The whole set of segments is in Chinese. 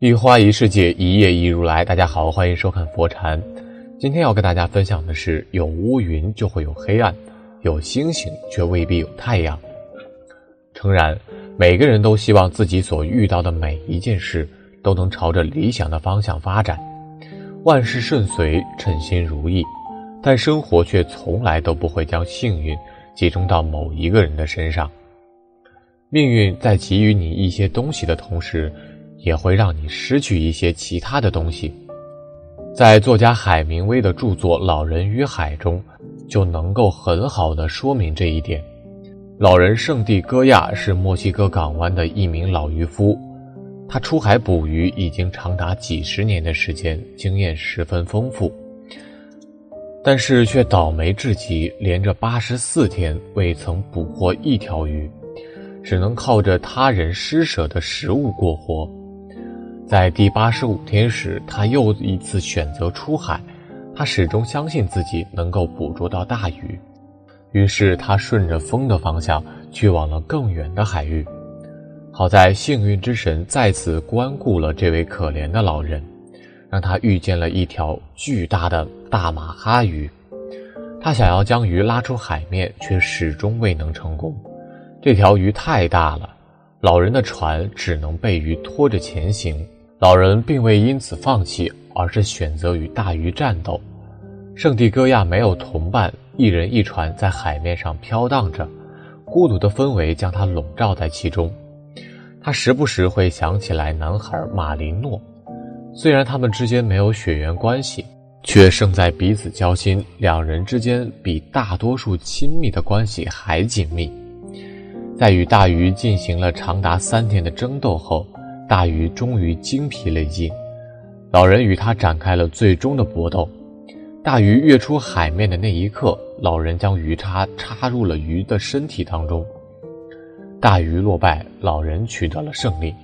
一花一世界，一叶一如来。大家好，欢迎收看佛禅。今天要跟大家分享的是：有乌云就会有黑暗，有星星却未必有太阳。诚然，每个人都希望自己所遇到的每一件事都能朝着理想的方向发展，万事顺遂，称心如意。但生活却从来都不会将幸运集中到某一个人的身上。命运在给予你一些东西的同时，也会让你失去一些其他的东西。在作家海明威的著作《老人与海》中，就能够很好的说明这一点。老人圣地戈亚是墨西哥港湾的一名老渔夫，他出海捕鱼已经长达几十年的时间，经验十分丰富，但是却倒霉至极，连着八十四天未曾捕获一条鱼，只能靠着他人施舍的食物过活。在第八十五天时，他又一次选择出海。他始终相信自己能够捕捉到大鱼，于是他顺着风的方向去往了更远的海域。好在幸运之神再次关顾了这位可怜的老人，让他遇见了一条巨大的大马哈鱼。他想要将鱼拉出海面，却始终未能成功。这条鱼太大了，老人的船只能被鱼拖着前行。老人并未因此放弃，而是选择与大鱼战斗。圣地戈亚没有同伴，一人一船在海面上飘荡着，孤独的氛围将他笼罩在其中。他时不时会想起来男孩马林诺，虽然他们之间没有血缘关系，却胜在彼此交心。两人之间比大多数亲密的关系还紧密。在与大鱼进行了长达三天的争斗后。大鱼终于精疲力尽，老人与他展开了最终的搏斗。大鱼跃出海面的那一刻，老人将鱼叉插入了鱼的身体当中。大鱼落败，老人取得了胜利。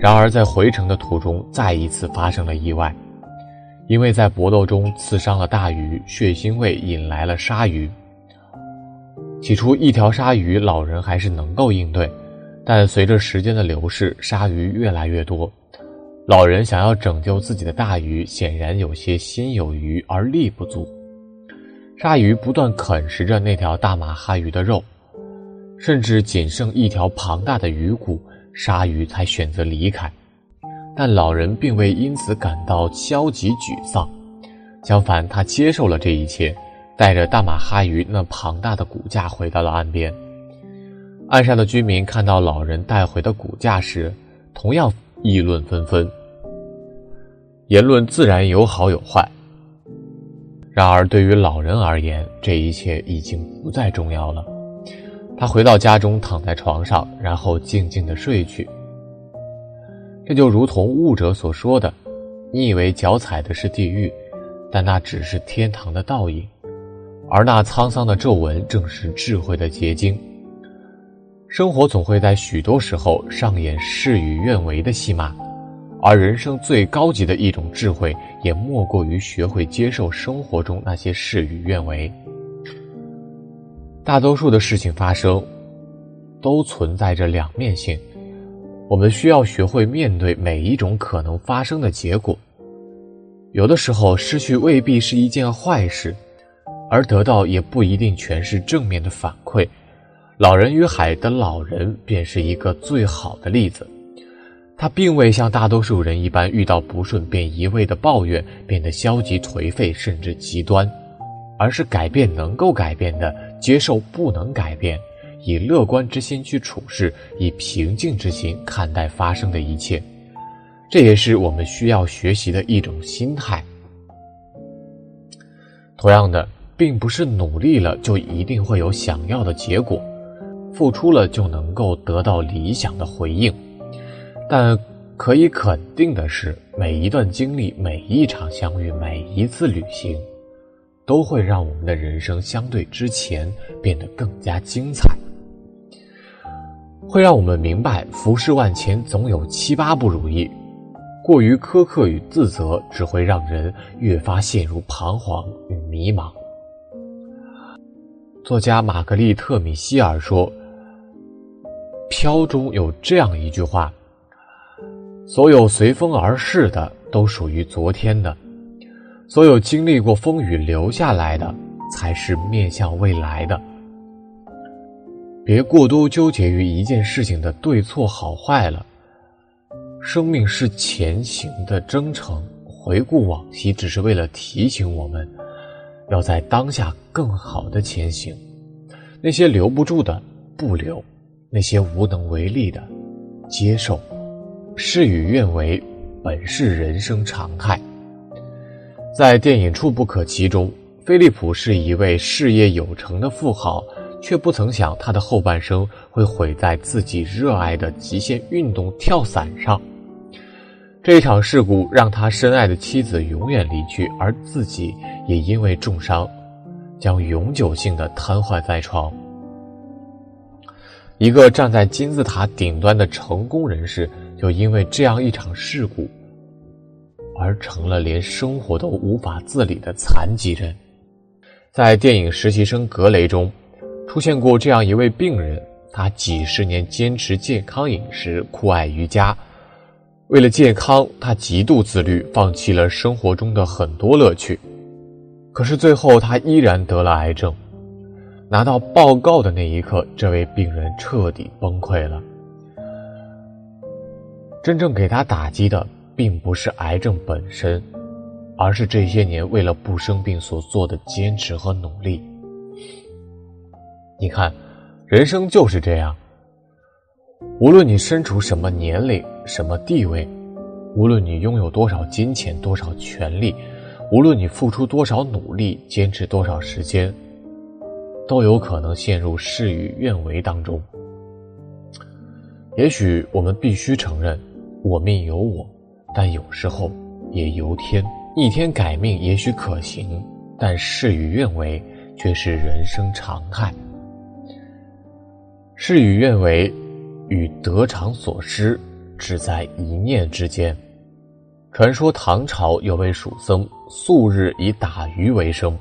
然而，在回程的途中，再一次发生了意外，因为在搏斗中刺伤了大鱼，血腥味引来了鲨鱼。起初，一条鲨鱼，老人还是能够应对。但随着时间的流逝，鲨鱼越来越多，老人想要拯救自己的大鱼，显然有些心有余而力不足。鲨鱼不断啃食着那条大马哈鱼的肉，甚至仅剩一条庞大的鱼骨，鲨鱼才选择离开。但老人并未因此感到消极沮丧，相反，他接受了这一切，带着大马哈鱼那庞大的骨架回到了岸边。岸上的居民看到老人带回的骨架时，同样议论纷纷。言论自然有好有坏。然而，对于老人而言，这一切已经不再重要了。他回到家中，躺在床上，然后静静的睡去。这就如同悟者所说的：“你以为脚踩的是地狱，但那只是天堂的倒影，而那沧桑的皱纹正是智慧的结晶。”生活总会在许多时候上演事与愿违的戏码，而人生最高级的一种智慧，也莫过于学会接受生活中那些事与愿违。大多数的事情发生，都存在着两面性，我们需要学会面对每一种可能发生的结果。有的时候，失去未必是一件坏事，而得到也不一定全是正面的反馈。老人与海的老人便是一个最好的例子，他并未像大多数人一般遇到不顺便一味的抱怨，变得消极颓废甚至极端，而是改变能够改变的，接受不能改变，以乐观之心去处事，以平静之心看待发生的一切。这也是我们需要学习的一种心态。同样的，并不是努力了就一定会有想要的结果。付出了就能够得到理想的回应。但可以肯定的是，每一段经历、每一场相遇、每一次旅行，都会让我们的人生相对之前变得更加精彩，会让我们明白浮世万千总有七八不如意。过于苛刻与自责，只会让人越发陷入彷徨与迷茫。作家玛格丽特·米歇尔说：“飘中有这样一句话：所有随风而逝的，都属于昨天的；所有经历过风雨留下来的，才是面向未来的。别过多纠结于一件事情的对错好坏了。”生命是前行的征程，回顾往昔只是为了提醒我们，要在当下更好的前行。那些留不住的不留，那些无能为力的接受。事与愿违，本是人生常态。在电影《触不可及》中，菲利普是一位事业有成的富豪，却不曾想他的后半生会毁在自己热爱的极限运动跳伞上。这场事故让他深爱的妻子永远离去，而自己也因为重伤，将永久性的瘫痪在床。一个站在金字塔顶端的成功人士，就因为这样一场事故，而成了连生活都无法自理的残疾人。在电影《实习生格雷》中，出现过这样一位病人，他几十年坚持健康饮食，酷爱瑜伽。为了健康，他极度自律，放弃了生活中的很多乐趣。可是最后，他依然得了癌症。拿到报告的那一刻，这位病人彻底崩溃了。真正给他打击的，并不是癌症本身，而是这些年为了不生病所做的坚持和努力。你看，人生就是这样。无论你身处什么年龄、什么地位，无论你拥有多少金钱、多少权利，无论你付出多少努力、坚持多少时间，都有可能陷入事与愿违当中。也许我们必须承认，我命由我，但有时候也由天。逆天改命也许可行，但事与愿违却是人生常态。事与愿违。与得偿所失，只在一念之间。传说唐朝有位蜀僧，素日以打鱼为生。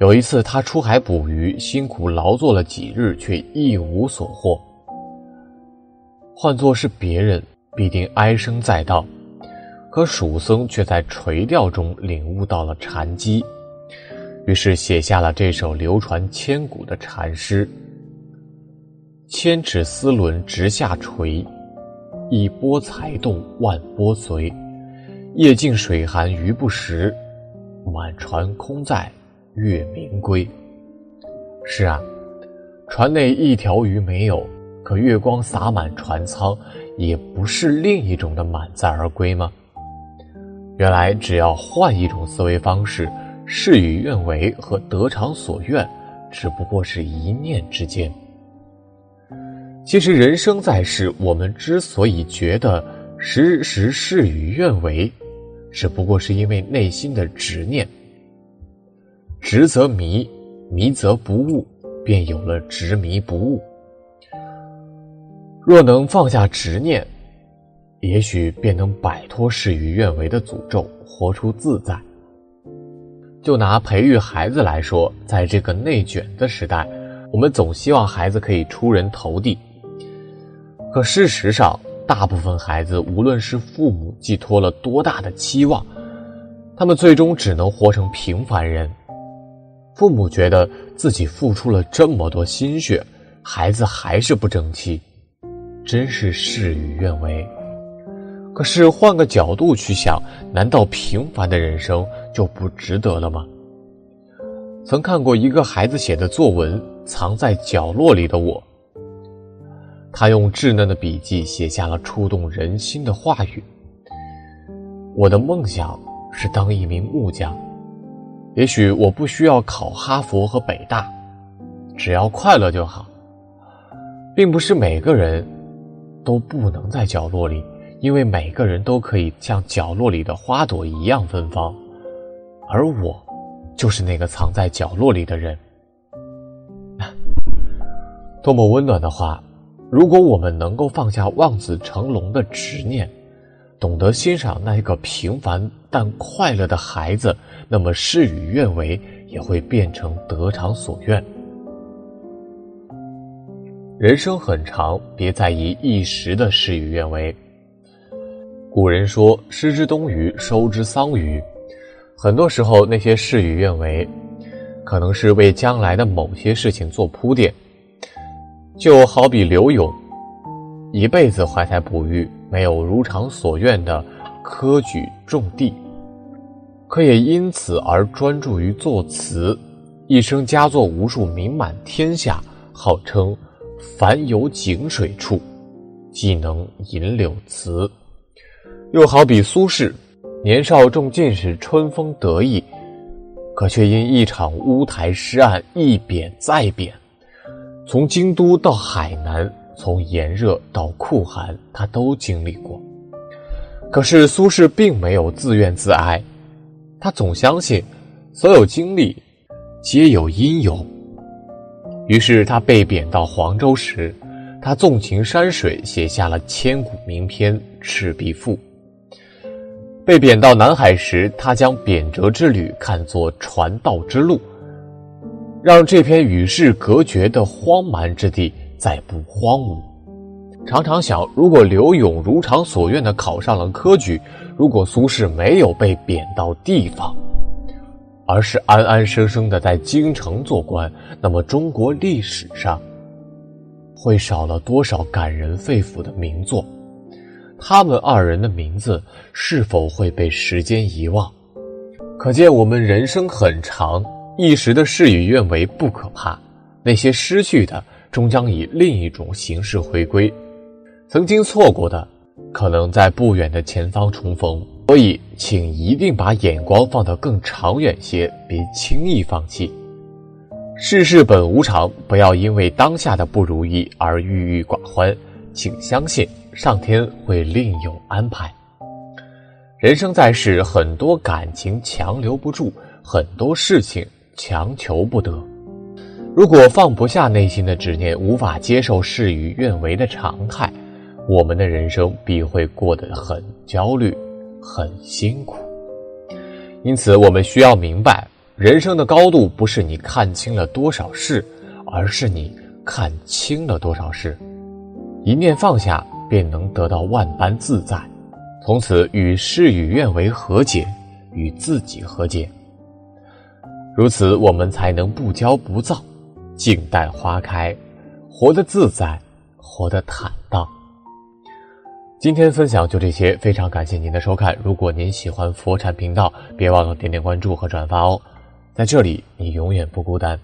有一次，他出海捕鱼，辛苦劳作了几日，却一无所获。换作是别人，必定唉声载道，可蜀僧却在垂钓中领悟到了禅机，于是写下了这首流传千古的禅诗。千尺丝纶直下垂，一波才动万波随。夜静水寒鱼不食，满船空载月明归。是啊，船内一条鱼没有，可月光洒满船舱，也不是另一种的满载而归吗？原来，只要换一种思维方式，事与愿违和得偿所愿，只不过是一念之间。其实人生在世，我们之所以觉得时时事与愿违，只不过是因为内心的执念。执则迷，迷则不悟，便有了执迷不悟。若能放下执念，也许便能摆脱事与愿违的诅咒，活出自在。就拿培育孩子来说，在这个内卷的时代，我们总希望孩子可以出人头地。可事实上，大部分孩子，无论是父母寄托了多大的期望，他们最终只能活成平凡人。父母觉得自己付出了这么多心血，孩子还是不争气，真是事与愿违。可是换个角度去想，难道平凡的人生就不值得了吗？曾看过一个孩子写的作文《藏在角落里的我》。他用稚嫩的笔记写下了触动人心的话语。我的梦想是当一名木匠，也许我不需要考哈佛和北大，只要快乐就好。并不是每个人都不能在角落里，因为每个人都可以像角落里的花朵一样芬芳，而我就是那个藏在角落里的人。多么温暖的话！如果我们能够放下望子成龙的执念，懂得欣赏那一个平凡但快乐的孩子，那么事与愿违也会变成得偿所愿。人生很长，别在意一时的事与愿违。古人说：“失之东隅，收之桑榆。”很多时候，那些事与愿违，可能是为将来的某些事情做铺垫。就好比刘勇，一辈子怀才不遇，没有如常所愿的科举中第，可也因此而专注于作词，一生佳作无数，名满天下，号称“凡有井水处，即能吟柳词”。又好比苏轼，年少中进士，春风得意，可却因一场乌台诗案，一贬再贬。从京都到海南，从炎热到酷寒，他都经历过。可是苏轼并没有自怨自哀，他总相信所有经历皆有因由。于是他被贬到黄州时，他纵情山水，写下了千古名篇《赤壁赋》；被贬到南海时，他将贬谪之旅看作传道之路。让这片与世隔绝的荒蛮之地再不荒芜。常常想，如果刘勇如常所愿的考上了科举，如果苏轼没有被贬到地方，而是安安生生的在京城做官，那么中国历史上会少了多少感人肺腑的名作？他们二人的名字是否会被时间遗忘？可见我们人生很长。一时的事与愿违不可怕，那些失去的终将以另一种形式回归，曾经错过的，可能在不远的前方重逢。所以，请一定把眼光放得更长远些，别轻易放弃。世事本无常，不要因为当下的不如意而郁郁寡欢，请相信上天会另有安排。人生在世，很多感情强留不住，很多事情。强求不得。如果放不下内心的执念，无法接受事与愿违的常态，我们的人生必会过得很焦虑、很辛苦。因此，我们需要明白，人生的高度不是你看清了多少事，而是你看清了多少事。一念放下，便能得到万般自在，从此与事与愿违和解，与自己和解。如此，我们才能不骄不躁，静待花开，活得自在，活得坦荡。今天分享就这些，非常感谢您的收看。如果您喜欢佛禅频道，别忘了点点关注和转发哦。在这里，你永远不孤单。